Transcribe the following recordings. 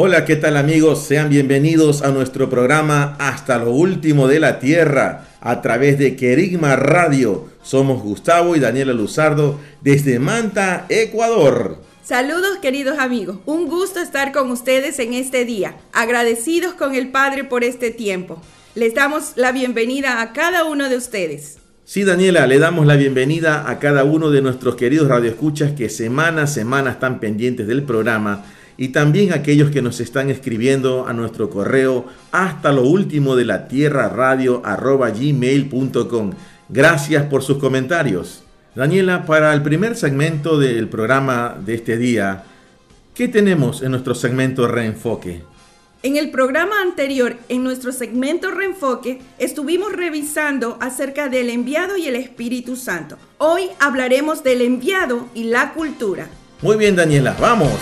Hola, ¿qué tal amigos? Sean bienvenidos a nuestro programa Hasta lo último de la Tierra a través de Querigma Radio. Somos Gustavo y Daniela Luzardo desde Manta, Ecuador. Saludos queridos amigos, un gusto estar con ustedes en este día, agradecidos con el Padre por este tiempo. Les damos la bienvenida a cada uno de ustedes. Sí, Daniela, le damos la bienvenida a cada uno de nuestros queridos radioescuchas que semana a semana están pendientes del programa y también aquellos que nos están escribiendo a nuestro correo hasta lo último de la tierra radio arroba gmail.com. Gracias por sus comentarios. Daniela, para el primer segmento del programa de este día, ¿qué tenemos en nuestro segmento Reenfoque? En el programa anterior, en nuestro segmento Reenfoque, estuvimos revisando acerca del enviado y el Espíritu Santo. Hoy hablaremos del enviado y la cultura. Muy bien, Daniela, vamos.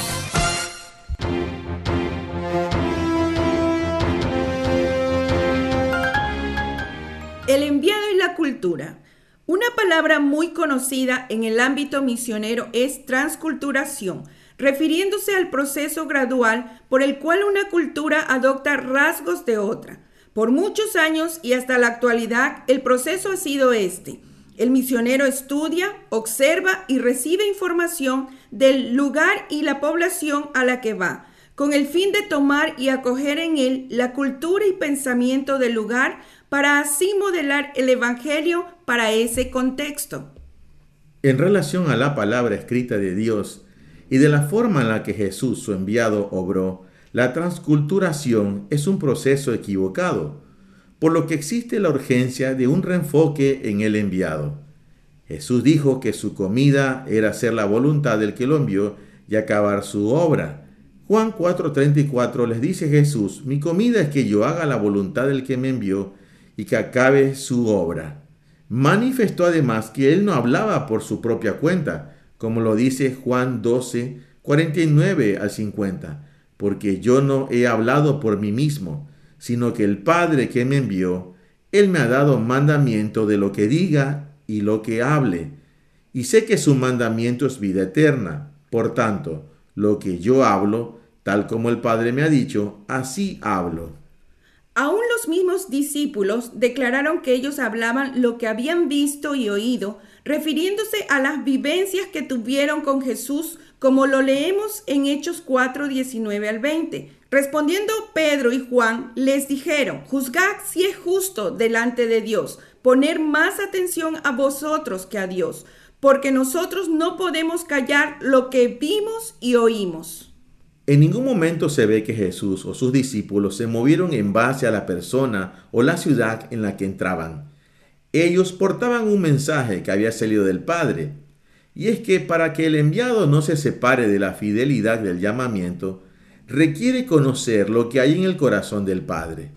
Una palabra muy conocida en el ámbito misionero es transculturación, refiriéndose al proceso gradual por el cual una cultura adopta rasgos de otra. Por muchos años y hasta la actualidad, el proceso ha sido este. El misionero estudia, observa y recibe información del lugar y la población a la que va, con el fin de tomar y acoger en él la cultura y pensamiento del lugar para así modelar el Evangelio para ese contexto. En relación a la palabra escrita de Dios y de la forma en la que Jesús, su enviado, obró, la transculturación es un proceso equivocado, por lo que existe la urgencia de un reenfoque en el enviado. Jesús dijo que su comida era hacer la voluntad del que lo envió y acabar su obra. Juan 4:34 les dice Jesús, mi comida es que yo haga la voluntad del que me envió y que acabe su obra. Manifestó además que él no hablaba por su propia cuenta, como lo dice Juan 12, 49 al 50, porque yo no he hablado por mí mismo, sino que el Padre que me envió, él me ha dado mandamiento de lo que diga y lo que hable, y sé que su mandamiento es vida eterna. Por tanto, lo que yo hablo, tal como el Padre me ha dicho, así hablo. Mismos discípulos declararon que ellos hablaban lo que habían visto y oído, refiriéndose a las vivencias que tuvieron con Jesús, como lo leemos en Hechos 4, 19 al 20. Respondiendo Pedro y Juan, les dijeron, juzgad si es justo delante de Dios, poner más atención a vosotros que a Dios, porque nosotros no podemos callar lo que vimos y oímos. En ningún momento se ve que Jesús o sus discípulos se movieron en base a la persona o la ciudad en la que entraban. Ellos portaban un mensaje que había salido del Padre, y es que para que el enviado no se separe de la fidelidad del llamamiento, requiere conocer lo que hay en el corazón del Padre.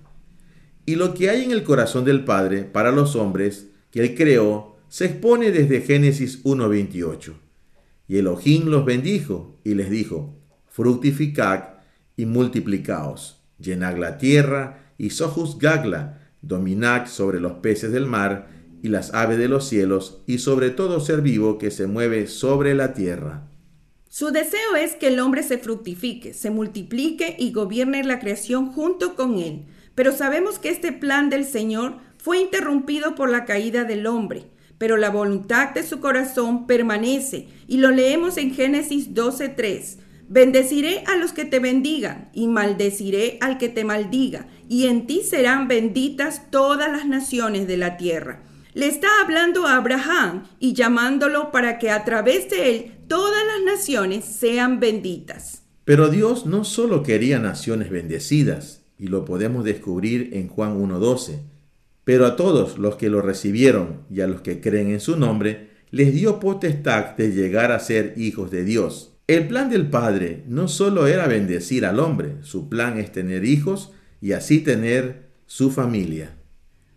Y lo que hay en el corazón del Padre para los hombres que Él creó se expone desde Génesis 1.28. Y Elohim los bendijo y les dijo, fructificad y multiplicaos, llenad la tierra y sojuzgadla, dominad sobre los peces del mar y las aves de los cielos y sobre todo ser vivo que se mueve sobre la tierra. Su deseo es que el hombre se fructifique, se multiplique y gobierne la creación junto con él. Pero sabemos que este plan del Señor fue interrumpido por la caída del hombre. Pero la voluntad de su corazón permanece y lo leemos en Génesis 12:3. Bendeciré a los que te bendigan y maldeciré al que te maldiga, y en ti serán benditas todas las naciones de la tierra. Le está hablando a Abraham y llamándolo para que a través de él todas las naciones sean benditas. Pero Dios no solo quería naciones bendecidas, y lo podemos descubrir en Juan 1.12, pero a todos los que lo recibieron y a los que creen en su nombre, les dio potestad de llegar a ser hijos de Dios. El plan del Padre no solo era bendecir al hombre, su plan es tener hijos y así tener su familia.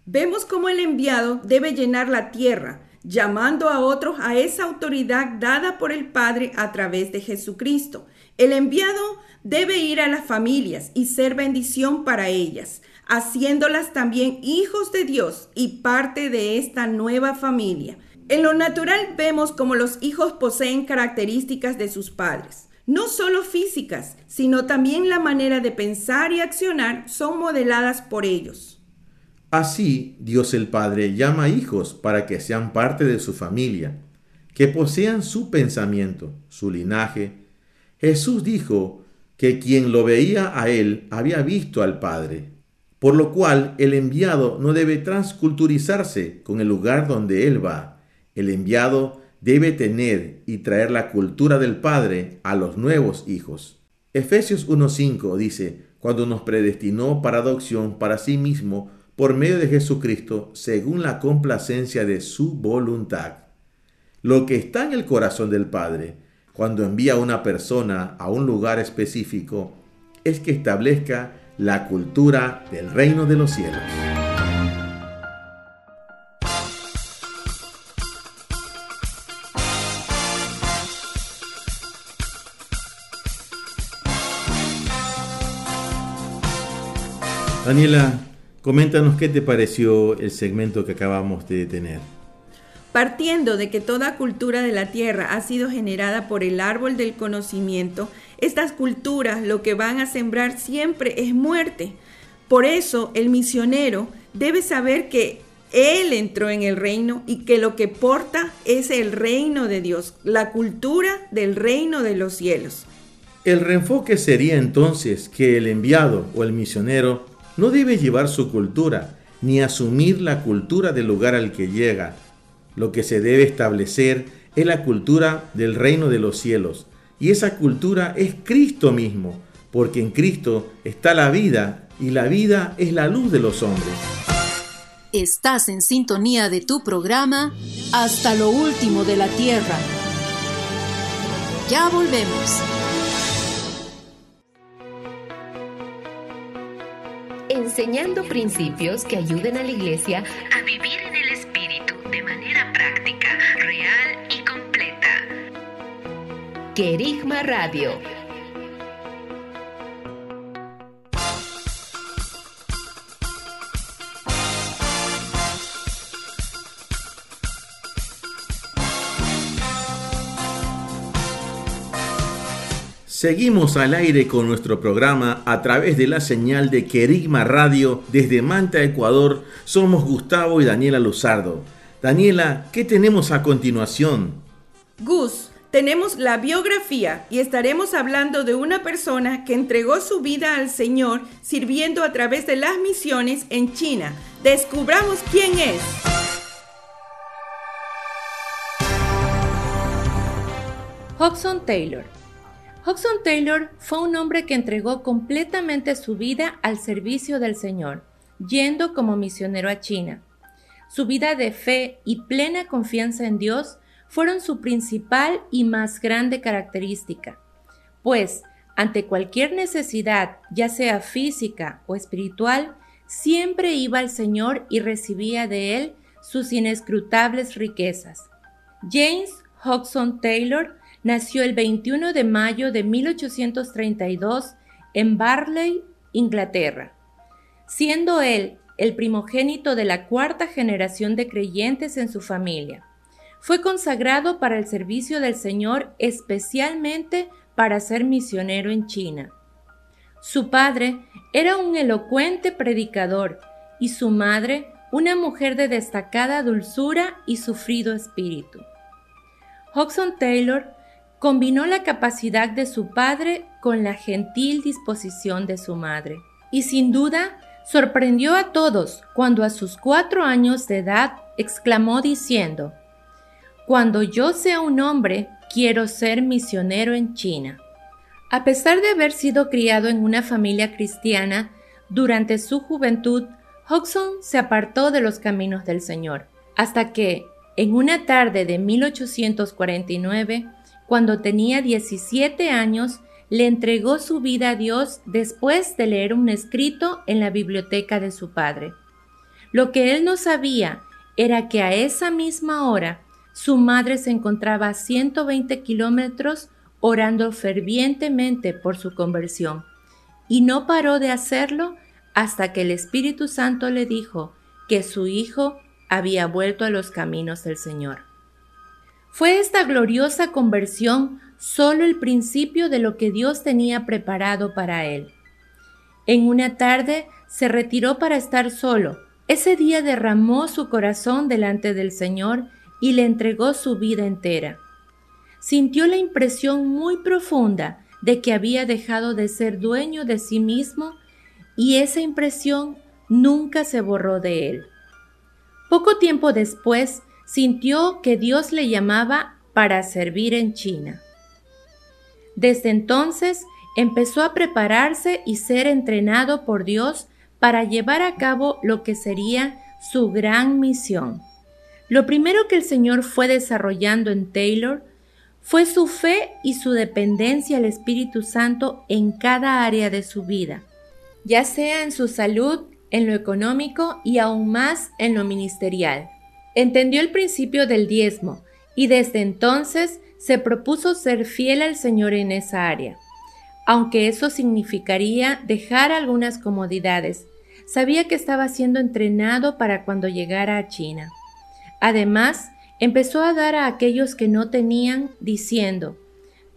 Vemos cómo el enviado debe llenar la tierra, llamando a otros a esa autoridad dada por el Padre a través de Jesucristo. El enviado debe ir a las familias y ser bendición para ellas, haciéndolas también hijos de Dios y parte de esta nueva familia. En lo natural vemos como los hijos poseen características de sus padres. No solo físicas, sino también la manera de pensar y accionar son modeladas por ellos. Así, Dios el Padre llama hijos para que sean parte de su familia, que posean su pensamiento, su linaje. Jesús dijo que quien lo veía a él había visto al Padre, por lo cual el enviado no debe transculturizarse con el lugar donde él va. El enviado debe tener y traer la cultura del Padre a los nuevos hijos. Efesios 1.5 dice, cuando nos predestinó para adopción para sí mismo, por medio de Jesucristo según la complacencia de su voluntad. Lo que está en el corazón del Padre cuando envía a una persona a un lugar específico es que establezca la cultura del reino de los cielos. Daniela, Coméntanos qué te pareció el segmento que acabamos de tener. Partiendo de que toda cultura de la tierra ha sido generada por el árbol del conocimiento, estas culturas lo que van a sembrar siempre es muerte. Por eso el misionero debe saber que él entró en el reino y que lo que porta es el reino de Dios, la cultura del reino de los cielos. El reenfoque sería entonces que el enviado o el misionero no debe llevar su cultura ni asumir la cultura del lugar al que llega. Lo que se debe establecer es la cultura del reino de los cielos. Y esa cultura es Cristo mismo, porque en Cristo está la vida y la vida es la luz de los hombres. Estás en sintonía de tu programa Hasta lo último de la tierra. Ya volvemos. Enseñando principios que ayuden a la iglesia a vivir en el Espíritu de manera práctica, real y completa. Querigma Radio Seguimos al aire con nuestro programa a través de la señal de Querigma Radio desde Manta, Ecuador. Somos Gustavo y Daniela Luzardo. Daniela, ¿qué tenemos a continuación? Gus, tenemos la biografía y estaremos hablando de una persona que entregó su vida al Señor sirviendo a través de las misiones en China. Descubramos quién es. Hudson Taylor Hudson Taylor fue un hombre que entregó completamente su vida al servicio del Señor, yendo como misionero a China. Su vida de fe y plena confianza en Dios fueron su principal y más grande característica, pues ante cualquier necesidad, ya sea física o espiritual, siempre iba al Señor y recibía de Él sus inescrutables riquezas. James Hodgson Taylor nació el 21 de mayo de 1832 en Barley, Inglaterra. Siendo él el primogénito de la cuarta generación de creyentes en su familia. Fue consagrado para el servicio del Señor especialmente para ser misionero en China. Su padre era un elocuente predicador y su madre una mujer de destacada dulzura y sufrido espíritu. Hodgson Taylor combinó la capacidad de su padre con la gentil disposición de su madre. Y sin duda, sorprendió a todos cuando a sus cuatro años de edad exclamó diciendo, Cuando yo sea un hombre, quiero ser misionero en China. A pesar de haber sido criado en una familia cristiana, durante su juventud, Hodgson se apartó de los caminos del Señor, hasta que, En una tarde de 1849, cuando tenía 17 años, le entregó su vida a Dios después de leer un escrito en la biblioteca de su padre. Lo que él no sabía era que a esa misma hora su madre se encontraba a 120 kilómetros orando fervientemente por su conversión, y no paró de hacerlo hasta que el Espíritu Santo le dijo que su hijo había vuelto a los caminos del Señor. Fue esta gloriosa conversión solo el principio de lo que Dios tenía preparado para él. En una tarde se retiró para estar solo. Ese día derramó su corazón delante del Señor y le entregó su vida entera. Sintió la impresión muy profunda de que había dejado de ser dueño de sí mismo y esa impresión nunca se borró de él. Poco tiempo después sintió que Dios le llamaba para servir en China. Desde entonces empezó a prepararse y ser entrenado por Dios para llevar a cabo lo que sería su gran misión. Lo primero que el Señor fue desarrollando en Taylor fue su fe y su dependencia al Espíritu Santo en cada área de su vida, ya sea en su salud, en lo económico y aún más en lo ministerial. Entendió el principio del diezmo y desde entonces se propuso ser fiel al Señor en esa área. Aunque eso significaría dejar algunas comodidades, sabía que estaba siendo entrenado para cuando llegara a China. Además, empezó a dar a aquellos que no tenían, diciendo,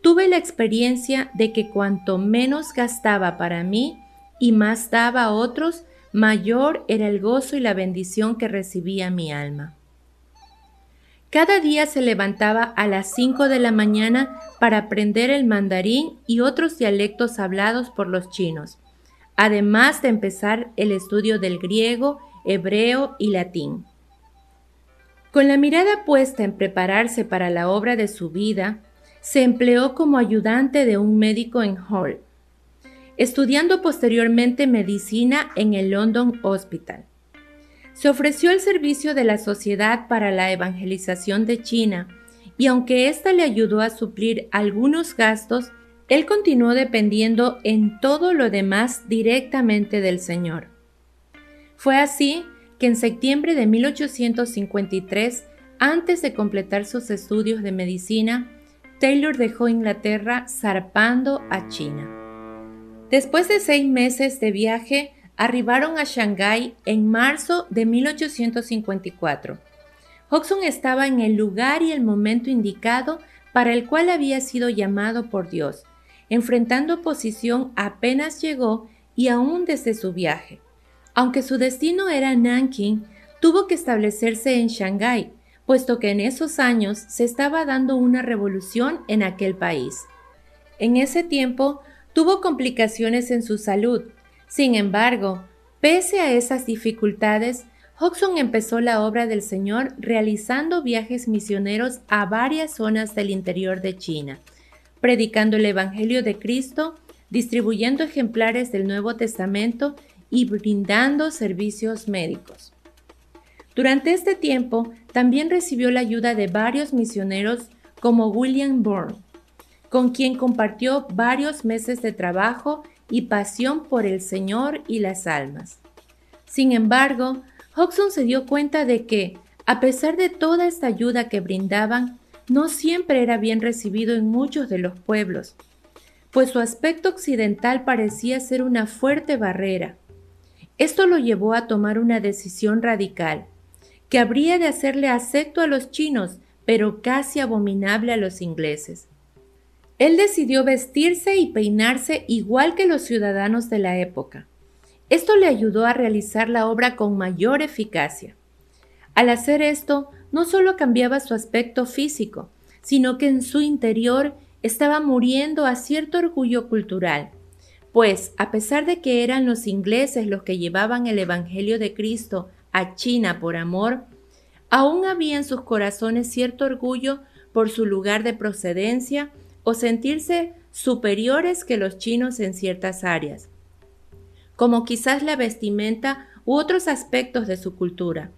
tuve la experiencia de que cuanto menos gastaba para mí y más daba a otros, mayor era el gozo y la bendición que recibía mi alma. Cada día se levantaba a las 5 de la mañana para aprender el mandarín y otros dialectos hablados por los chinos, además de empezar el estudio del griego, hebreo y latín. Con la mirada puesta en prepararse para la obra de su vida, se empleó como ayudante de un médico en Hull, estudiando posteriormente medicina en el London Hospital se ofreció el servicio de la Sociedad para la Evangelización de China y aunque ésta le ayudó a suplir algunos gastos, él continuó dependiendo en todo lo demás directamente del Señor. Fue así que en septiembre de 1853, antes de completar sus estudios de medicina, Taylor dejó Inglaterra zarpando a China. Después de seis meses de viaje, arribaron a Shanghái en marzo de 1854. Hodgson estaba en el lugar y el momento indicado para el cual había sido llamado por Dios, enfrentando oposición apenas llegó y aún desde su viaje. Aunque su destino era Nanking, tuvo que establecerse en Shanghái, puesto que en esos años se estaba dando una revolución en aquel país. En ese tiempo tuvo complicaciones en su salud, sin embargo, pese a esas dificultades, Hodgson empezó la obra del Señor realizando viajes misioneros a varias zonas del interior de China, predicando el Evangelio de Cristo, distribuyendo ejemplares del Nuevo Testamento y brindando servicios médicos. Durante este tiempo también recibió la ayuda de varios misioneros como William Bourne, con quien compartió varios meses de trabajo y pasión por el Señor y las almas. Sin embargo, Hodgson se dio cuenta de que, a pesar de toda esta ayuda que brindaban, no siempre era bien recibido en muchos de los pueblos, pues su aspecto occidental parecía ser una fuerte barrera. Esto lo llevó a tomar una decisión radical, que habría de hacerle acepto a los chinos, pero casi abominable a los ingleses. Él decidió vestirse y peinarse igual que los ciudadanos de la época. Esto le ayudó a realizar la obra con mayor eficacia. Al hacer esto, no solo cambiaba su aspecto físico, sino que en su interior estaba muriendo a cierto orgullo cultural, pues a pesar de que eran los ingleses los que llevaban el Evangelio de Cristo a China por amor, aún había en sus corazones cierto orgullo por su lugar de procedencia o sentirse superiores que los chinos en ciertas áreas, como quizás la vestimenta u otros aspectos de su cultura.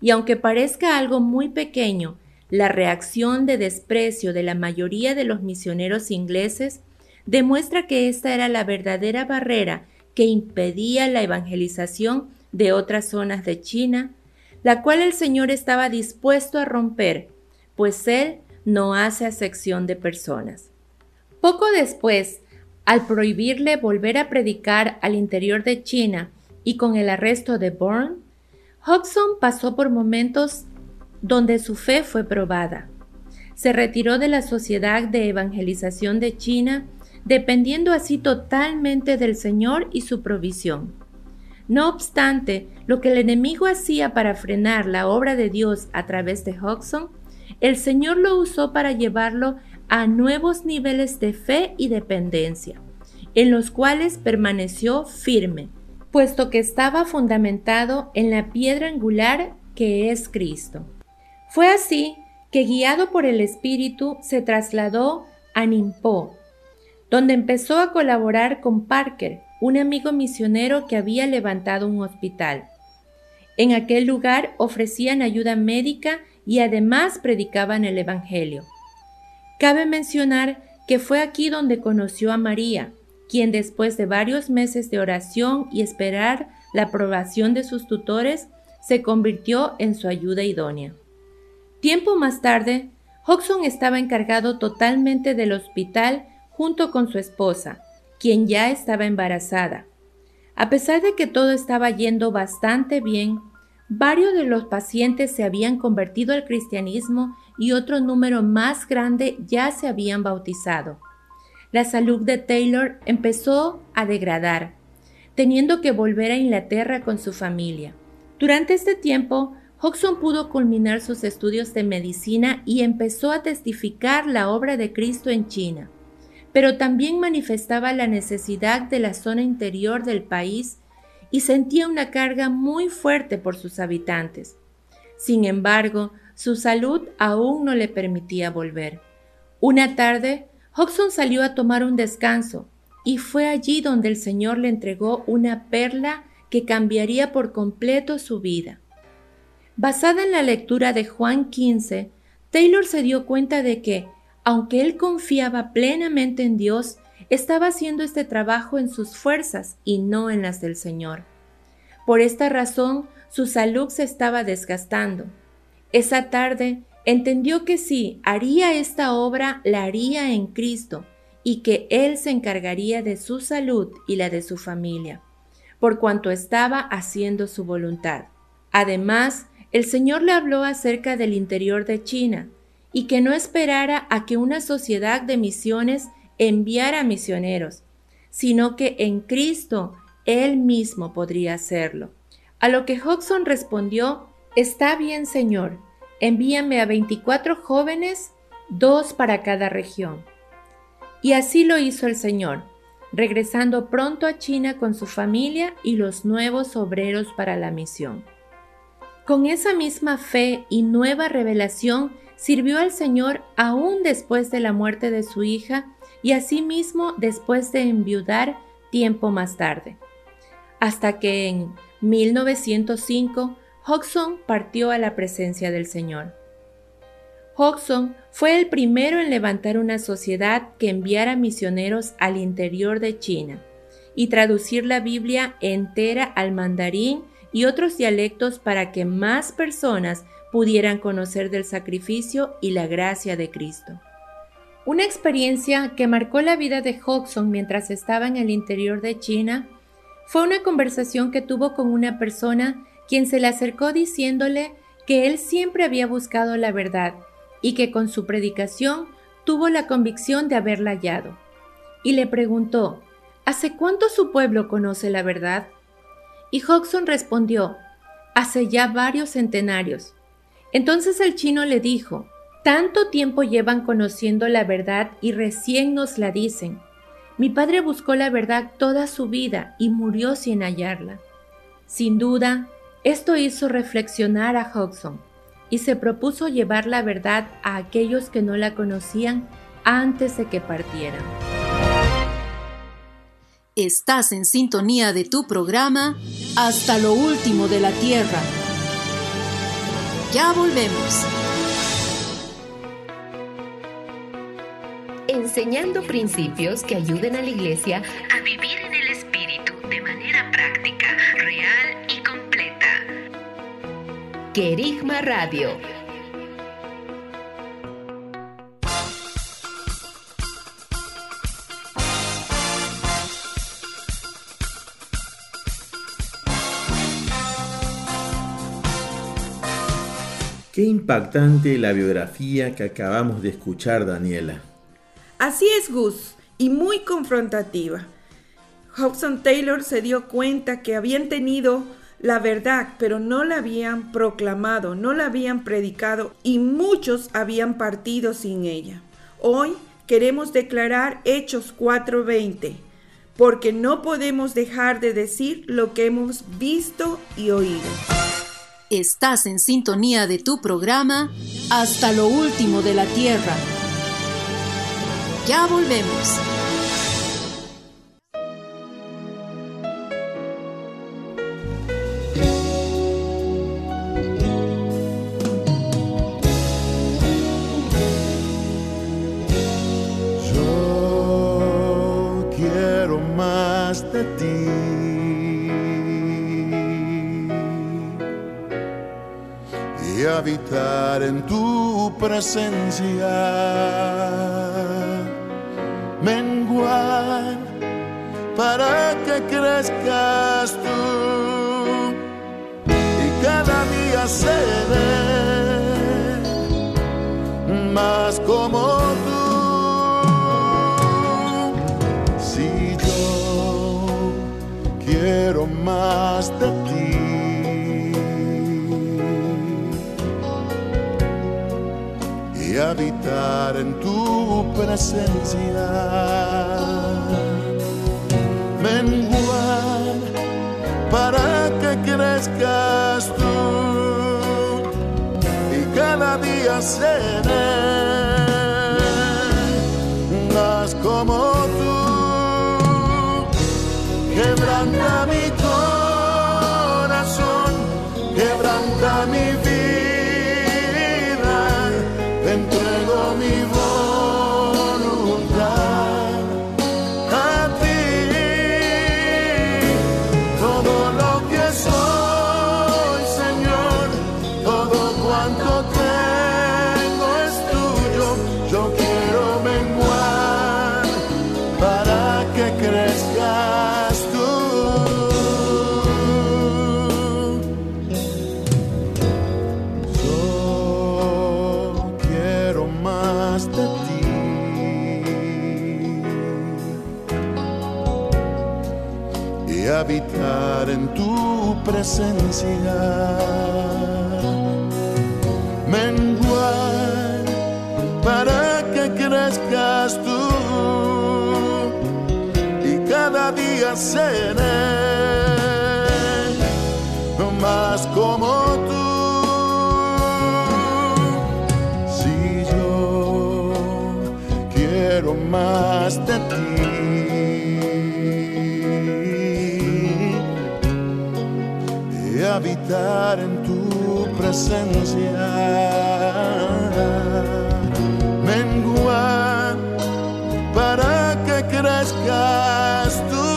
y aunque parezca algo muy pequeño, la reacción de desprecio de la mayoría de los misioneros ingleses demuestra que esta era la verdadera barrera que impedía la evangelización de otras zonas de China, la cual el Señor estaba dispuesto a romper, pues Él no hace acepción de personas. Poco después, al prohibirle volver a predicar al interior de China y con el arresto de Bourne, Hodgson pasó por momentos donde su fe fue probada. Se retiró de la Sociedad de Evangelización de China, dependiendo así totalmente del Señor y su provisión. No obstante, lo que el enemigo hacía para frenar la obra de Dios a través de Hodgson, el Señor lo usó para llevarlo a nuevos niveles de fe y dependencia, en los cuales permaneció firme, puesto que estaba fundamentado en la piedra angular que es Cristo. Fue así que, guiado por el Espíritu, se trasladó a Nimpo, donde empezó a colaborar con Parker, un amigo misionero que había levantado un hospital. En aquel lugar ofrecían ayuda médica y además predicaban el Evangelio. Cabe mencionar que fue aquí donde conoció a María, quien después de varios meses de oración y esperar la aprobación de sus tutores, se convirtió en su ayuda idónea. Tiempo más tarde, Hodgson estaba encargado totalmente del hospital junto con su esposa, quien ya estaba embarazada. A pesar de que todo estaba yendo bastante bien, varios de los pacientes se habían convertido al cristianismo y otro número más grande ya se habían bautizado la salud de Taylor empezó a degradar, teniendo que volver a Inglaterra con su familia. Durante este tiempo, Hodgson pudo culminar sus estudios de medicina y empezó a testificar la obra de Cristo en China, pero también manifestaba la necesidad de la zona interior del país y sentía una carga muy fuerte por sus habitantes. Sin embargo, su salud aún no le permitía volver. Una tarde, Hodgson salió a tomar un descanso y fue allí donde el Señor le entregó una perla que cambiaría por completo su vida. Basada en la lectura de Juan 15, Taylor se dio cuenta de que, aunque él confiaba plenamente en Dios, estaba haciendo este trabajo en sus fuerzas y no en las del Señor. Por esta razón, su salud se estaba desgastando. Esa tarde, Entendió que si haría esta obra, la haría en Cristo y que Él se encargaría de su salud y la de su familia, por cuanto estaba haciendo su voluntad. Además, el Señor le habló acerca del interior de China y que no esperara a que una sociedad de misiones enviara misioneros, sino que en Cristo Él mismo podría hacerlo. A lo que Hodgson respondió, Está bien, Señor, envíame a 24 jóvenes, dos para cada región. Y así lo hizo el Señor, regresando pronto a China con su familia y los nuevos obreros para la misión. Con esa misma fe y nueva revelación sirvió al Señor aún después de la muerte de su hija y asimismo después de enviudar tiempo más tarde, hasta que en 1905 Hodgson partió a la presencia del Señor. Hodgson fue el primero en levantar una sociedad que enviara misioneros al interior de China y traducir la Biblia entera al mandarín y otros dialectos para que más personas pudieran conocer del sacrificio y la gracia de Cristo. Una experiencia que marcó la vida de Hodgson mientras estaba en el interior de China fue una conversación que tuvo con una persona quien se le acercó diciéndole que él siempre había buscado la verdad y que con su predicación tuvo la convicción de haberla hallado. Y le preguntó, ¿Hace cuánto su pueblo conoce la verdad? Y Hodgson respondió, Hace ya varios centenarios. Entonces el chino le dijo, Tanto tiempo llevan conociendo la verdad y recién nos la dicen. Mi padre buscó la verdad toda su vida y murió sin hallarla. Sin duda, esto hizo reflexionar a Hodgson y se propuso llevar la verdad a aquellos que no la conocían antes de que partieran. Estás en sintonía de tu programa Hasta lo último de la Tierra. Ya volvemos. Enseñando principios que ayuden a la iglesia a vivir en el Espíritu de manera práctica, real y completa. Querigma Radio Qué impactante la biografía que acabamos de escuchar, Daniela. Así es, Gus, y muy confrontativa. Hobson Taylor se dio cuenta que habían tenido la verdad, pero no la habían proclamado, no la habían predicado y muchos habían partido sin ella. Hoy queremos declarar Hechos 4:20, porque no podemos dejar de decir lo que hemos visto y oído. Estás en sintonía de tu programa Hasta lo último de la Tierra. Ya volvemos. Tu presencia. Menguar tu presencia. Menguar para que crezcas tú y cada día seré más como tú. Si yo quiero más en tu presencia. Menguar para que crezcas tú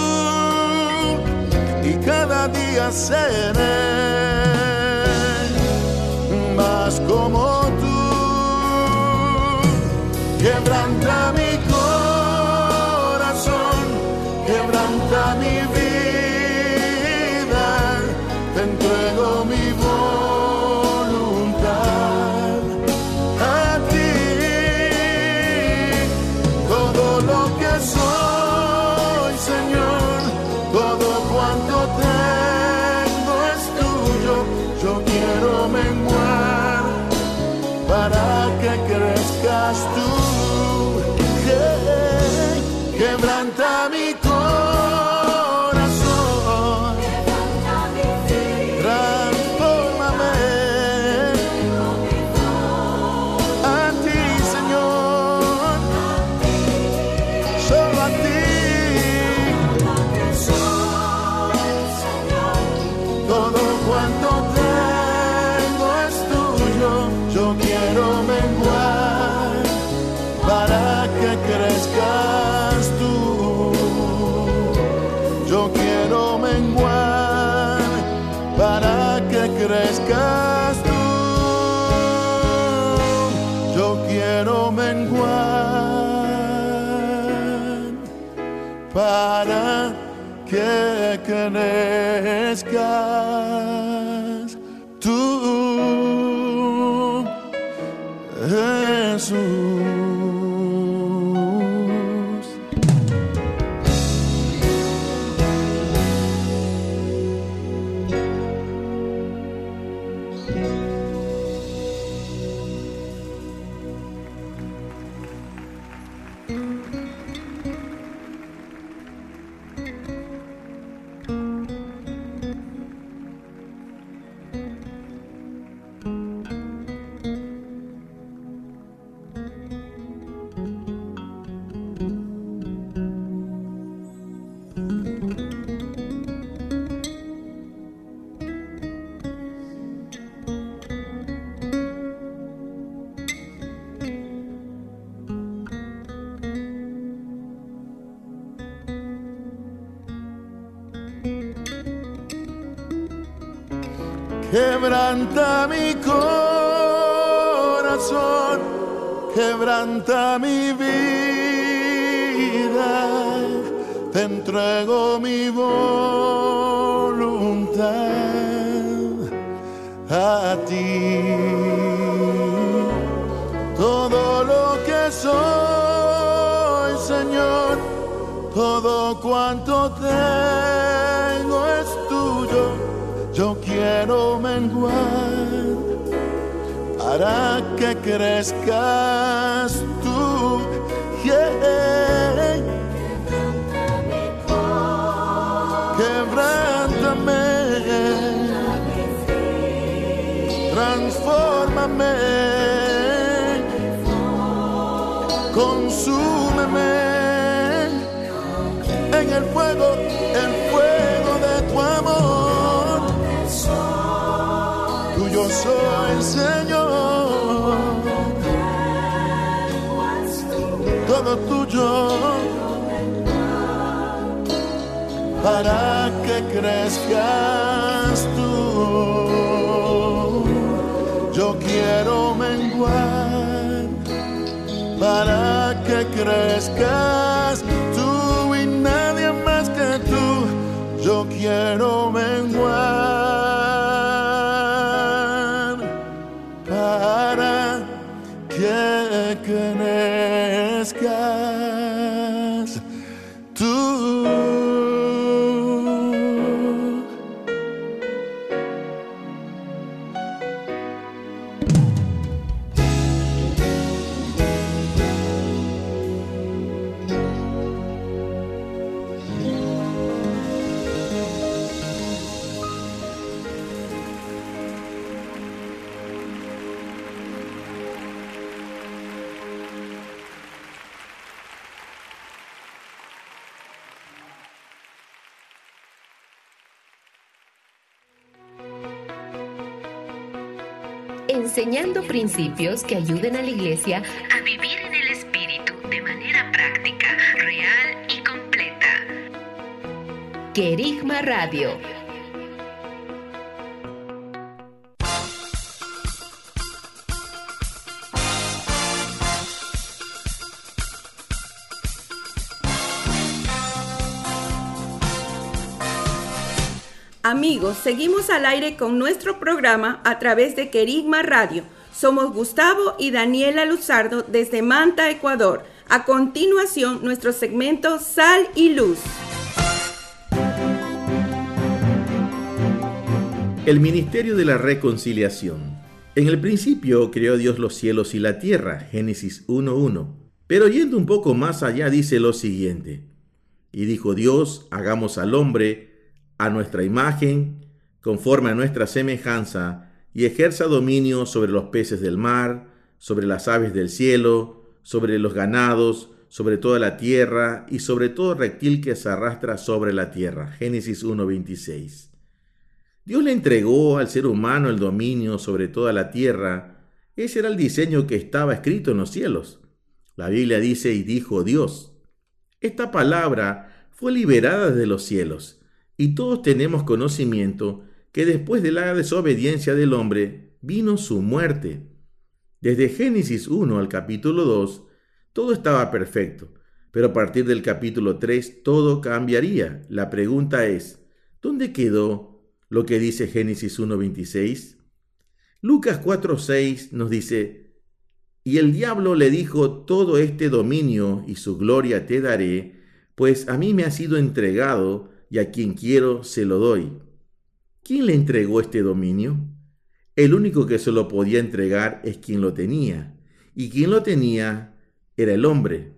y cada día seré Quebranta mi corazón, quebranta mi vida, te entrego mi voluntad a ti. Todo lo que soy, Señor, todo cuanto tengo quiero menguar para que crezcas tú. Yeah. Quebrántame, transfórmame, consúmeme en el fuego, el Señor, todo tuyo. Para que crezcas tú, yo quiero menguar. Para que crezcas que ayuden a la iglesia a vivir en el Espíritu de manera práctica, real y completa. Querigma Radio. Amigos, seguimos al aire con nuestro programa a través de Querigma Radio. Somos Gustavo y Daniela Luzardo desde Manta, Ecuador. A continuación, nuestro segmento Sal y Luz. El Ministerio de la Reconciliación. En el principio creó Dios los cielos y la tierra, Génesis 1.1. Pero yendo un poco más allá dice lo siguiente. Y dijo Dios, hagamos al hombre a nuestra imagen, conforme a nuestra semejanza, y ejerza dominio sobre los peces del mar, sobre las aves del cielo, sobre los ganados, sobre toda la tierra y sobre todo reptil que se arrastra sobre la tierra. Génesis 1.26. Dios le entregó al ser humano el dominio sobre toda la tierra. Ese era el diseño que estaba escrito en los cielos. La Biblia dice, y dijo Dios. Esta palabra fue liberada de los cielos, y todos tenemos conocimiento que después de la desobediencia del hombre vino su muerte. Desde Génesis 1 al capítulo 2, todo estaba perfecto, pero a partir del capítulo 3 todo cambiaría. La pregunta es, ¿dónde quedó lo que dice Génesis 1.26? Lucas 4.6 nos dice, y el diablo le dijo, todo este dominio y su gloria te daré, pues a mí me ha sido entregado y a quien quiero se lo doy. ¿Quién le entregó este dominio? El único que se lo podía entregar es quien lo tenía, y quien lo tenía era el hombre.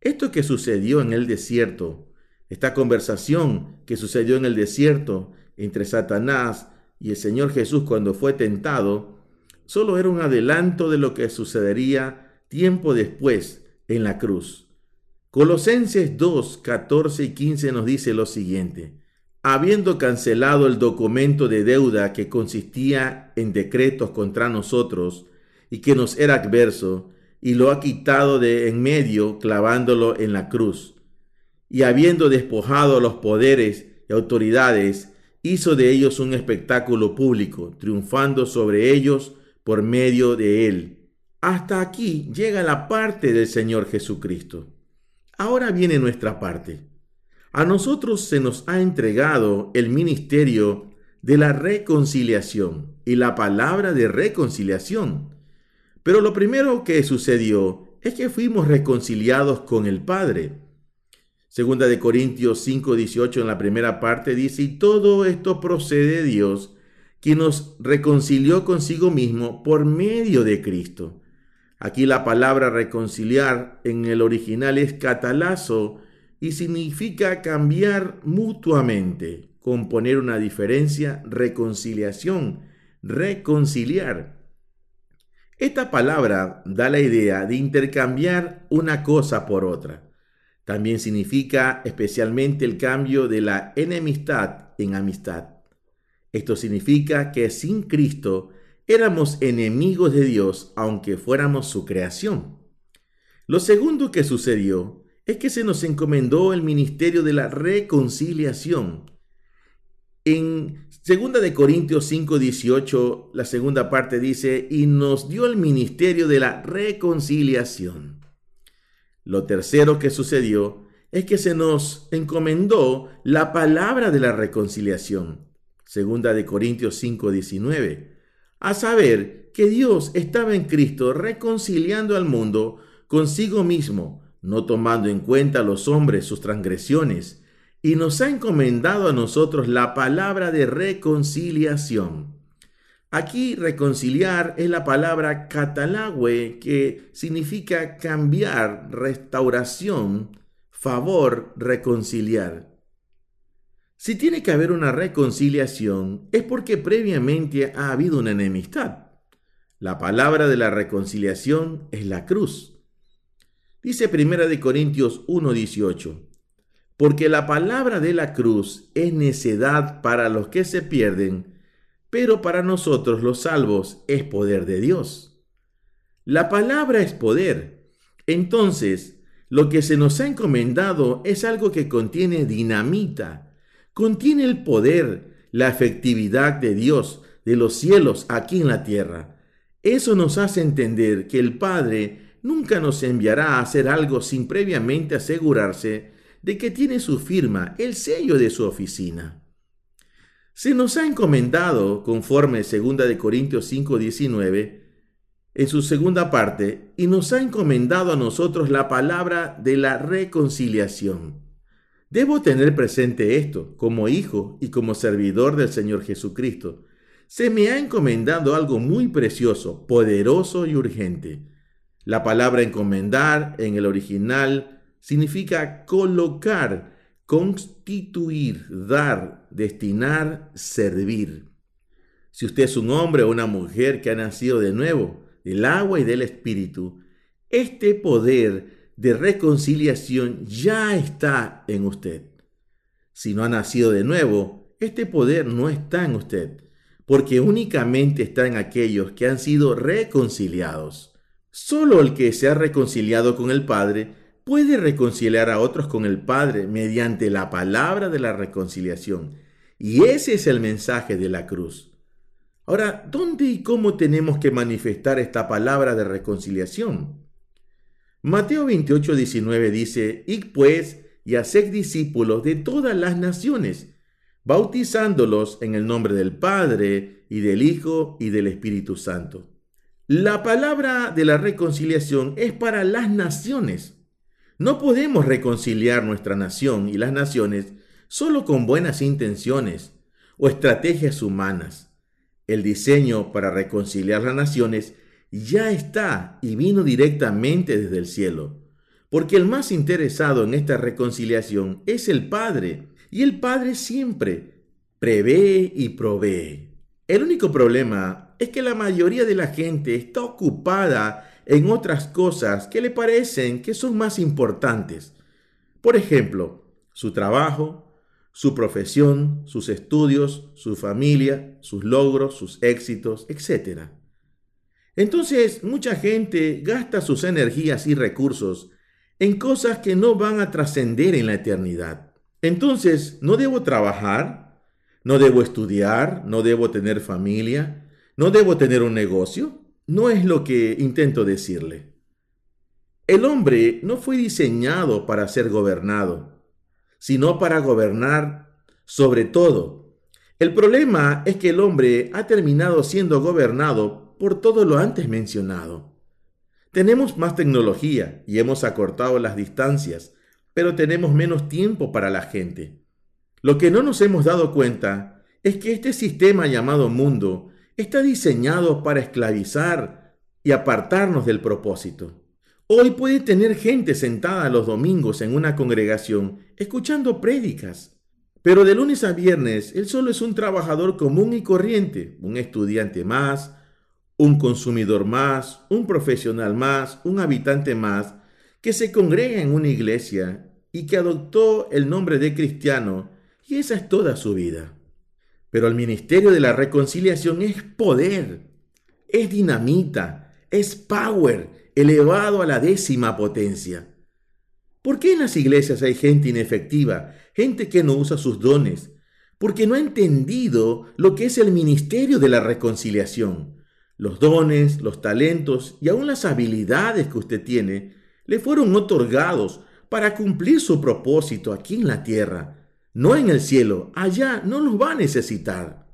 Esto que sucedió en el desierto, esta conversación que sucedió en el desierto entre Satanás y el Señor Jesús cuando fue tentado, solo era un adelanto de lo que sucedería tiempo después en la cruz. Colosenses 2, 14 y 15 nos dice lo siguiente. Habiendo cancelado el documento de deuda que consistía en decretos contra nosotros y que nos era adverso, y lo ha quitado de en medio clavándolo en la cruz. Y habiendo despojado los poderes y autoridades, hizo de ellos un espectáculo público, triunfando sobre ellos por medio de él. Hasta aquí llega la parte del Señor Jesucristo. Ahora viene nuestra parte. A nosotros se nos ha entregado el ministerio de la reconciliación y la palabra de reconciliación. Pero lo primero que sucedió es que fuimos reconciliados con el Padre. Segunda de Corintios 5:18 en la primera parte dice, y todo esto procede de Dios, quien nos reconcilió consigo mismo por medio de Cristo Aquí la palabra reconciliar en el original es catalazo y significa cambiar mutuamente, componer una diferencia, reconciliación, reconciliar. Esta palabra da la idea de intercambiar una cosa por otra. También significa especialmente el cambio de la enemistad en amistad. Esto significa que sin Cristo éramos enemigos de Dios aunque fuéramos su creación. Lo segundo que sucedió es que se nos encomendó el ministerio de la reconciliación. En 2 de Corintios 5:18, la segunda parte dice, y nos dio el ministerio de la reconciliación. Lo tercero que sucedió es que se nos encomendó la palabra de la reconciliación. Segunda de Corintios 5:19 a saber que Dios estaba en Cristo reconciliando al mundo consigo mismo, no tomando en cuenta a los hombres sus transgresiones, y nos ha encomendado a nosotros la palabra de reconciliación. Aquí reconciliar es la palabra catalagüe que significa cambiar, restauración, favor, reconciliar. Si tiene que haber una reconciliación, es porque previamente ha habido una enemistad. La palabra de la reconciliación es la cruz. Dice 1 de Corintios 1:18, porque la palabra de la cruz es necedad para los que se pierden, pero para nosotros los salvos es poder de Dios. La palabra es poder. Entonces, lo que se nos ha encomendado es algo que contiene dinamita, contiene el poder, la efectividad de Dios, de los cielos aquí en la tierra. Eso nos hace entender que el Padre nunca nos enviará a hacer algo sin previamente asegurarse de que tiene su firma, el sello de su oficina. Se nos ha encomendado, conforme 2 de Corintios 5:19, en su segunda parte, y nos ha encomendado a nosotros la palabra de la reconciliación. Debo tener presente esto como hijo y como servidor del Señor Jesucristo. Se me ha encomendado algo muy precioso, poderoso y urgente. La palabra encomendar en el original significa colocar, constituir, dar, destinar, servir. Si usted es un hombre o una mujer que ha nacido de nuevo, del agua y del espíritu, este poder de reconciliación ya está en usted. Si no ha nacido de nuevo, este poder no está en usted, porque únicamente está en aquellos que han sido reconciliados. Solo el que se ha reconciliado con el Padre puede reconciliar a otros con el Padre mediante la palabra de la reconciliación. Y ese es el mensaje de la cruz. Ahora, ¿dónde y cómo tenemos que manifestar esta palabra de reconciliación? Mateo 28, 19 dice, Id pues y haced discípulos de todas las naciones, bautizándolos en el nombre del Padre y del Hijo y del Espíritu Santo. La palabra de la reconciliación es para las naciones. No podemos reconciliar nuestra nación y las naciones solo con buenas intenciones o estrategias humanas. El diseño para reconciliar las naciones ya está y vino directamente desde el cielo, porque el más interesado en esta reconciliación es el Padre, y el Padre siempre prevé y provee. El único problema es que la mayoría de la gente está ocupada en otras cosas que le parecen que son más importantes. Por ejemplo, su trabajo, su profesión, sus estudios, su familia, sus logros, sus éxitos, etc. Entonces, mucha gente gasta sus energías y recursos en cosas que no van a trascender en la eternidad. Entonces, ¿no debo trabajar? ¿No debo estudiar? ¿No debo tener familia? ¿No debo tener un negocio? No es lo que intento decirle. El hombre no fue diseñado para ser gobernado, sino para gobernar sobre todo. El problema es que el hombre ha terminado siendo gobernado por todo lo antes mencionado. Tenemos más tecnología y hemos acortado las distancias, pero tenemos menos tiempo para la gente. Lo que no nos hemos dado cuenta es que este sistema llamado mundo está diseñado para esclavizar y apartarnos del propósito. Hoy puede tener gente sentada los domingos en una congregación escuchando prédicas, pero de lunes a viernes él solo es un trabajador común y corriente, un estudiante más, un consumidor más, un profesional más, un habitante más, que se congrega en una iglesia y que adoptó el nombre de cristiano, y esa es toda su vida. Pero el ministerio de la reconciliación es poder, es dinamita, es power, elevado a la décima potencia. ¿Por qué en las iglesias hay gente inefectiva, gente que no usa sus dones? Porque no ha entendido lo que es el ministerio de la reconciliación. Los dones, los talentos y aún las habilidades que usted tiene le fueron otorgados para cumplir su propósito aquí en la tierra, no en el cielo. Allá no los va a necesitar.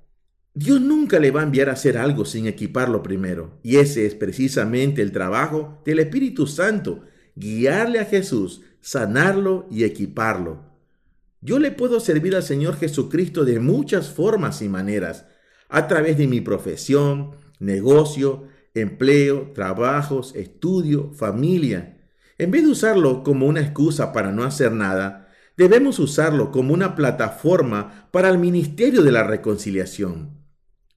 Dios nunca le va a enviar a hacer algo sin equiparlo primero. Y ese es precisamente el trabajo del Espíritu Santo, guiarle a Jesús, sanarlo y equiparlo. Yo le puedo servir al Señor Jesucristo de muchas formas y maneras, a través de mi profesión, negocio, empleo, trabajos, estudio, familia. En vez de usarlo como una excusa para no hacer nada, debemos usarlo como una plataforma para el ministerio de la reconciliación.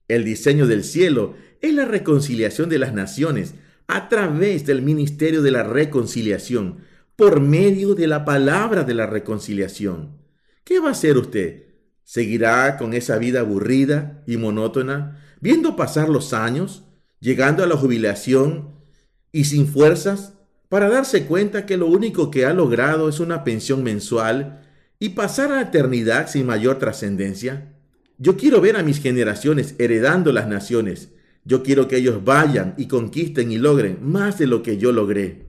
El diseño del cielo es la reconciliación de las naciones a través del ministerio de la reconciliación, por medio de la palabra de la reconciliación. ¿Qué va a hacer usted? ¿Seguirá con esa vida aburrida y monótona, viendo pasar los años, llegando a la jubilación y sin fuerzas, para darse cuenta que lo único que ha logrado es una pensión mensual y pasar a la eternidad sin mayor trascendencia? Yo quiero ver a mis generaciones heredando las naciones. Yo quiero que ellos vayan y conquisten y logren más de lo que yo logré.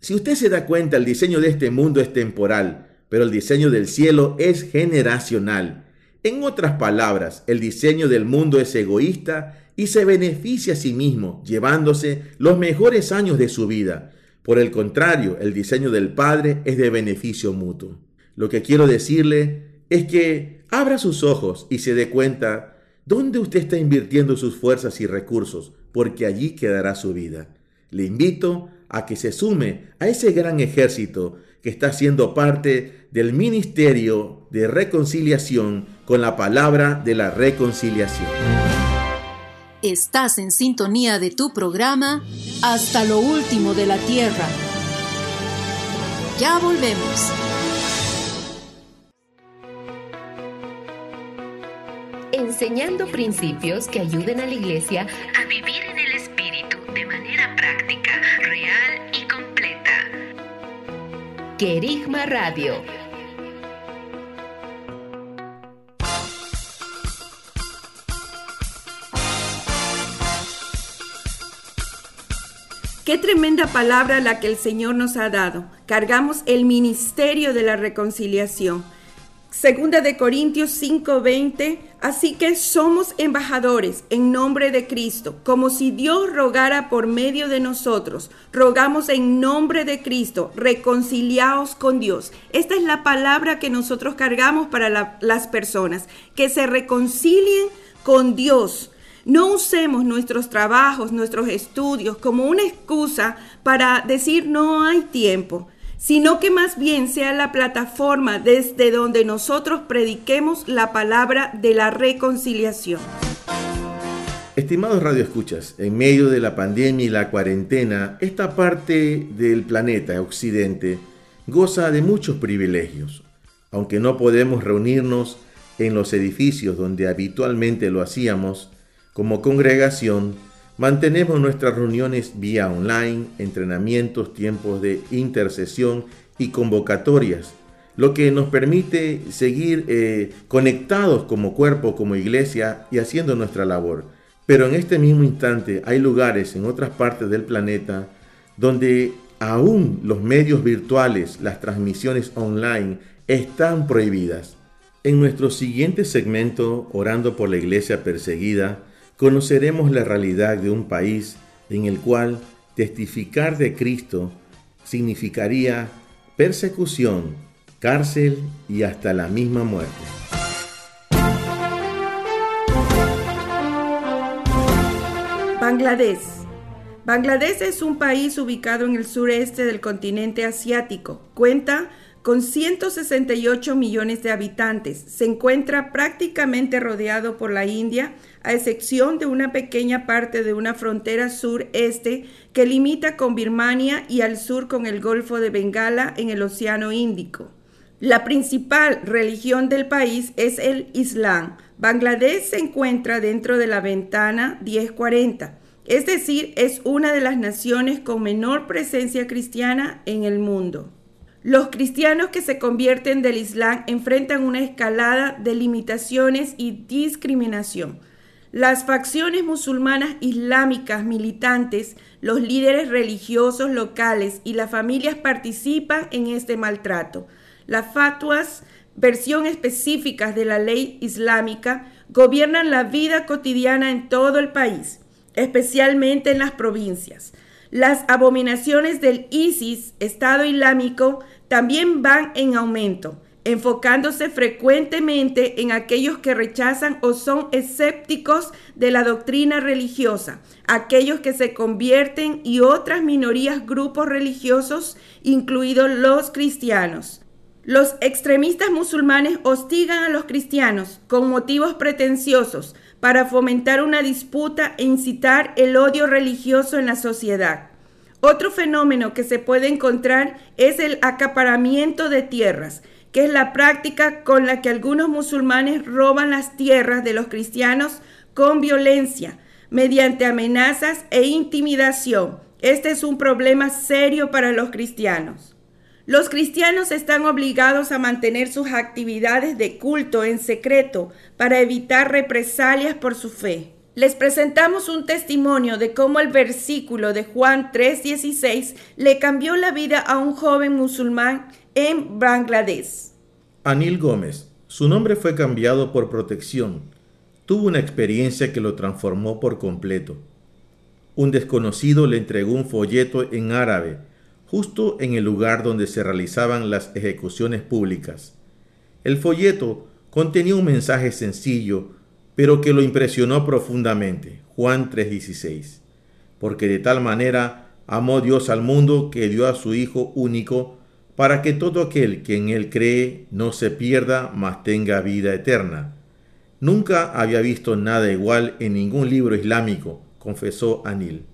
Si usted se da cuenta, el diseño de este mundo es temporal, pero el diseño del cielo es generacional. En otras palabras, el diseño del mundo es egoísta y se beneficia a sí mismo, llevándose los mejores años de su vida. Por el contrario, el diseño del Padre es de beneficio mutuo. Lo que quiero decirle es que abra sus ojos y se dé cuenta dónde usted está invirtiendo sus fuerzas y recursos, porque allí quedará su vida. Le invito a que se sume a ese gran ejército que está siendo parte del ministerio de reconciliación con la palabra de la reconciliación. Estás en sintonía de tu programa Hasta lo último de la tierra. Ya volvemos. Enseñando principios que ayuden a la iglesia a vivir en el Espíritu de manera práctica, real y completa. Querigma Radio Qué tremenda palabra la que el Señor nos ha dado. Cargamos el ministerio de la reconciliación. Segunda de Corintios 5:20, así que somos embajadores en nombre de Cristo, como si Dios rogara por medio de nosotros. Rogamos en nombre de Cristo, reconciliaos con Dios. Esta es la palabra que nosotros cargamos para la- las personas, que se reconcilien con Dios. No usemos nuestros trabajos, nuestros estudios como una excusa para decir no hay tiempo, sino que más bien sea la plataforma desde donde nosotros prediquemos la palabra de la reconciliación. Estimados radioescuchas, en medio de la pandemia y la cuarentena, esta parte del planeta occidente goza de muchos privilegios. Aunque no podemos reunirnos en los edificios donde habitualmente lo hacíamos, como congregación, mantenemos nuestras reuniones vía online, entrenamientos, tiempos de intercesión y convocatorias, lo que nos permite seguir eh, conectados como cuerpo, como iglesia y haciendo nuestra labor. Pero en este mismo instante hay lugares en otras partes del planeta donde aún los medios virtuales, las transmisiones online están prohibidas. En nuestro siguiente segmento, Orando por la Iglesia Perseguida, conoceremos la realidad de un país en el cual testificar de Cristo significaría persecución, cárcel y hasta la misma muerte. Bangladesh. Bangladesh es un país ubicado en el sureste del continente asiático. Cuenta con 168 millones de habitantes. Se encuentra prácticamente rodeado por la India, a excepción de una pequeña parte de una frontera sureste que limita con Birmania y al sur con el Golfo de Bengala en el Océano Índico. La principal religión del país es el Islam. Bangladesh se encuentra dentro de la ventana 1040, es decir, es una de las naciones con menor presencia cristiana en el mundo. Los cristianos que se convierten del Islam enfrentan una escalada de limitaciones y discriminación. Las facciones musulmanas islámicas militantes, los líderes religiosos locales y las familias participan en este maltrato. Las fatuas, versión específicas de la ley islámica, gobiernan la vida cotidiana en todo el país, especialmente en las provincias. Las abominaciones del ISIS, Estado Islámico, también van en aumento, enfocándose frecuentemente en aquellos que rechazan o son escépticos de la doctrina religiosa, aquellos que se convierten y otras minorías grupos religiosos, incluidos los cristianos. Los extremistas musulmanes hostigan a los cristianos con motivos pretenciosos para fomentar una disputa e incitar el odio religioso en la sociedad. Otro fenómeno que se puede encontrar es el acaparamiento de tierras, que es la práctica con la que algunos musulmanes roban las tierras de los cristianos con violencia, mediante amenazas e intimidación. Este es un problema serio para los cristianos. Los cristianos están obligados a mantener sus actividades de culto en secreto para evitar represalias por su fe. Les presentamos un testimonio de cómo el versículo de Juan 3:16 le cambió la vida a un joven musulmán en Bangladesh. Anil Gómez, su nombre fue cambiado por protección. Tuvo una experiencia que lo transformó por completo. Un desconocido le entregó un folleto en árabe justo en el lugar donde se realizaban las ejecuciones públicas. El folleto contenía un mensaje sencillo, pero que lo impresionó profundamente. Juan 3:16. Porque de tal manera amó Dios al mundo que dio a su Hijo único, para que todo aquel que en él cree no se pierda, mas tenga vida eterna. Nunca había visto nada igual en ningún libro islámico, confesó Anil.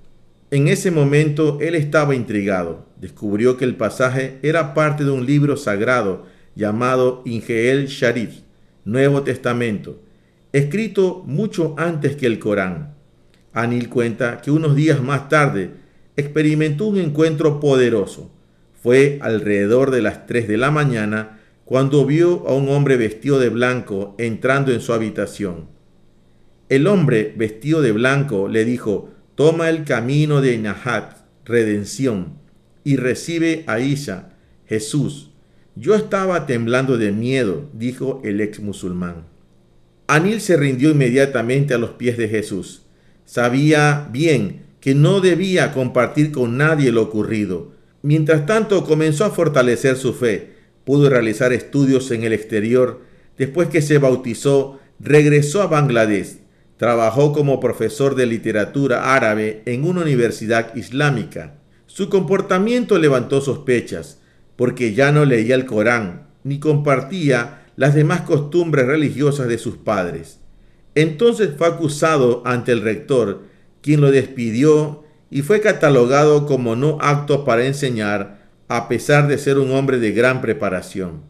En ese momento él estaba intrigado. Descubrió que el pasaje era parte de un libro sagrado llamado Ingeel Sharif, Nuevo Testamento, escrito mucho antes que el Corán. Anil cuenta que unos días más tarde experimentó un encuentro poderoso. Fue alrededor de las 3 de la mañana cuando vio a un hombre vestido de blanco entrando en su habitación. El hombre vestido de blanco le dijo, toma el camino de Nahat, redención, y recibe a Isha, Jesús. Yo estaba temblando de miedo, dijo el ex musulmán. Anil se rindió inmediatamente a los pies de Jesús. Sabía bien que no debía compartir con nadie lo ocurrido. Mientras tanto comenzó a fortalecer su fe. Pudo realizar estudios en el exterior. Después que se bautizó, regresó a Bangladesh. Trabajó como profesor de literatura árabe en una universidad islámica. Su comportamiento levantó sospechas, porque ya no leía el Corán ni compartía las demás costumbres religiosas de sus padres. Entonces fue acusado ante el rector, quien lo despidió y fue catalogado como no apto para enseñar, a pesar de ser un hombre de gran preparación.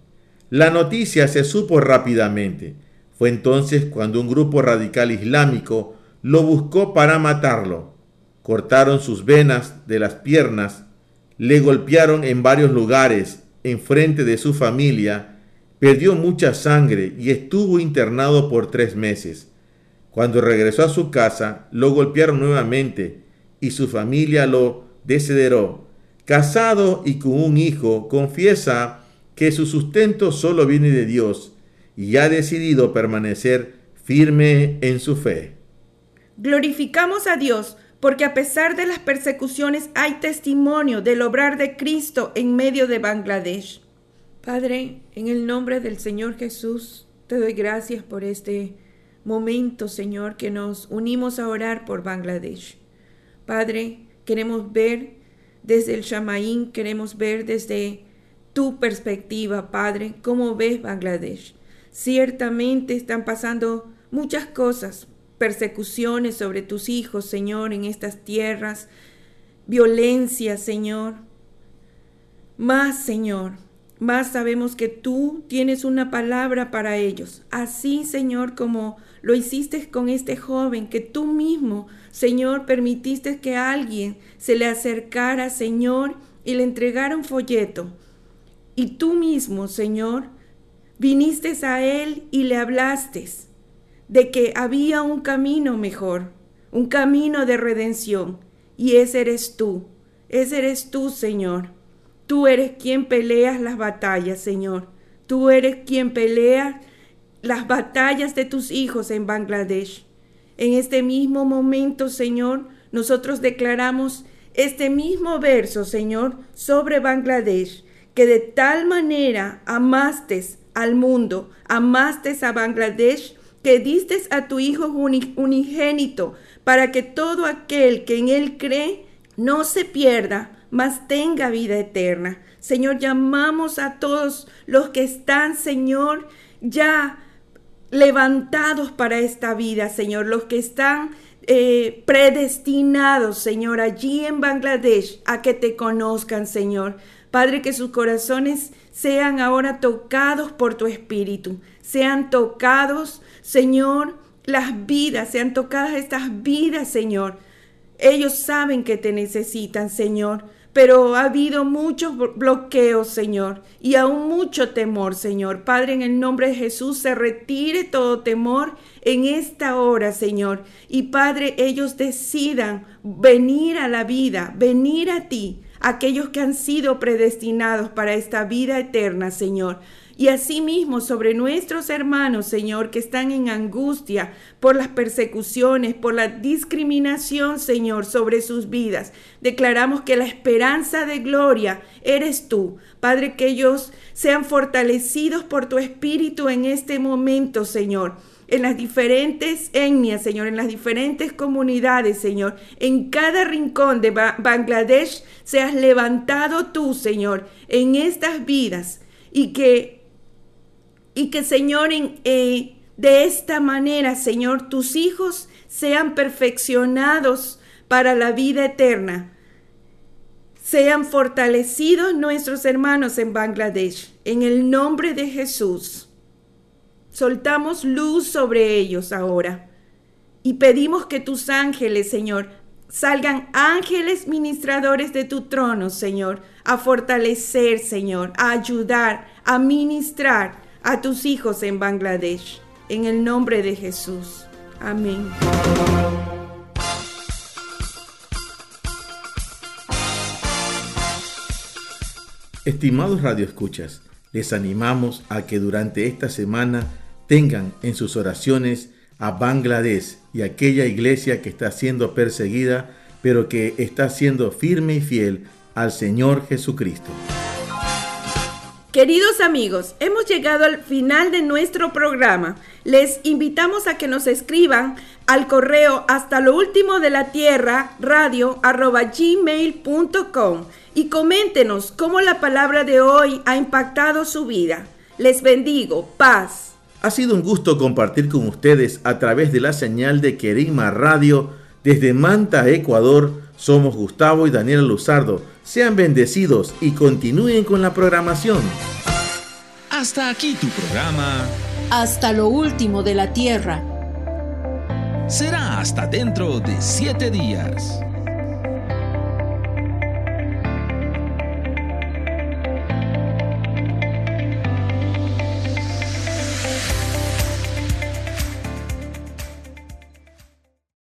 La noticia se supo rápidamente. Fue entonces cuando un grupo radical islámico lo buscó para matarlo. Cortaron sus venas de las piernas, le golpearon en varios lugares en frente de su familia, perdió mucha sangre y estuvo internado por tres meses. Cuando regresó a su casa, lo golpearon nuevamente y su familia lo desederó. Casado y con un hijo, confiesa que su sustento solo viene de Dios y ha decidido permanecer firme en su fe. Glorificamos a Dios porque a pesar de las persecuciones hay testimonio del obrar de Cristo en medio de Bangladesh. Padre, en el nombre del Señor Jesús, te doy gracias por este momento, Señor, que nos unimos a orar por Bangladesh. Padre, queremos ver desde el Shamaín, queremos ver desde tu perspectiva, Padre, cómo ves Bangladesh. Ciertamente están pasando muchas cosas, persecuciones sobre tus hijos, Señor, en estas tierras, violencia, Señor. Más, Señor, más sabemos que tú tienes una palabra para ellos. Así, Señor, como lo hiciste con este joven, que tú mismo, Señor, permitiste que alguien se le acercara, Señor, y le entregara un folleto. Y tú mismo, Señor, viniste a él y le hablaste de que había un camino mejor, un camino de redención, y ese eres tú, ese eres tú, Señor. Tú eres quien peleas las batallas, Señor. Tú eres quien pelea las batallas de tus hijos en Bangladesh. En este mismo momento, Señor, nosotros declaramos este mismo verso, Señor, sobre Bangladesh, que de tal manera amaste al mundo, amaste a Bangladesh, que diste a tu Hijo unigénito, para que todo aquel que en Él cree no se pierda, mas tenga vida eterna. Señor, llamamos a todos los que están, Señor, ya levantados para esta vida, Señor, los que están eh, predestinados, Señor, allí en Bangladesh, a que te conozcan, Señor. Padre, que sus corazones sean ahora tocados por tu Espíritu, sean tocados, Señor, las vidas, sean tocadas estas vidas, Señor. Ellos saben que te necesitan, Señor pero ha habido muchos bloqueos, Señor, y aún mucho temor, Señor. Padre, en el nombre de Jesús, se retire todo temor en esta hora, Señor. Y Padre, ellos decidan venir a la vida, venir a ti, aquellos que han sido predestinados para esta vida eterna, Señor y asimismo sobre nuestros hermanos, Señor, que están en angustia por las persecuciones, por la discriminación, Señor, sobre sus vidas. Declaramos que la esperanza de gloria eres tú. Padre, que ellos sean fortalecidos por tu espíritu en este momento, Señor en las diferentes etnias, Señor, en las diferentes comunidades, Señor, en cada rincón de Bangladesh, seas levantado tú, Señor, en estas vidas y que y que, Señor, eh, de esta manera, Señor, tus hijos sean perfeccionados para la vida eterna. Sean fortalecidos nuestros hermanos en Bangladesh. En el nombre de Jesús. Soltamos luz sobre ellos ahora. Y pedimos que tus ángeles, Señor, salgan ángeles ministradores de tu trono, Señor, a fortalecer, Señor, a ayudar, a ministrar a tus hijos en Bangladesh. En el nombre de Jesús. Amén. Estimados radioescuchas, les animamos a que durante esta semana tengan en sus oraciones a Bangladesh y aquella iglesia que está siendo perseguida, pero que está siendo firme y fiel al Señor Jesucristo. Queridos amigos, hemos llegado al final de nuestro programa. Les invitamos a que nos escriban al correo hasta lo último de la tierra radio arroba gmail.com y coméntenos cómo la palabra de hoy ha impactado su vida. Les bendigo, paz. Ha sido un gusto compartir con ustedes a través de la señal de Querigma Radio desde Manta, Ecuador. Somos Gustavo y Daniela Luzardo. Sean bendecidos y continúen con la programación. Hasta aquí tu programa. Hasta lo último de la tierra. Será hasta dentro de siete días.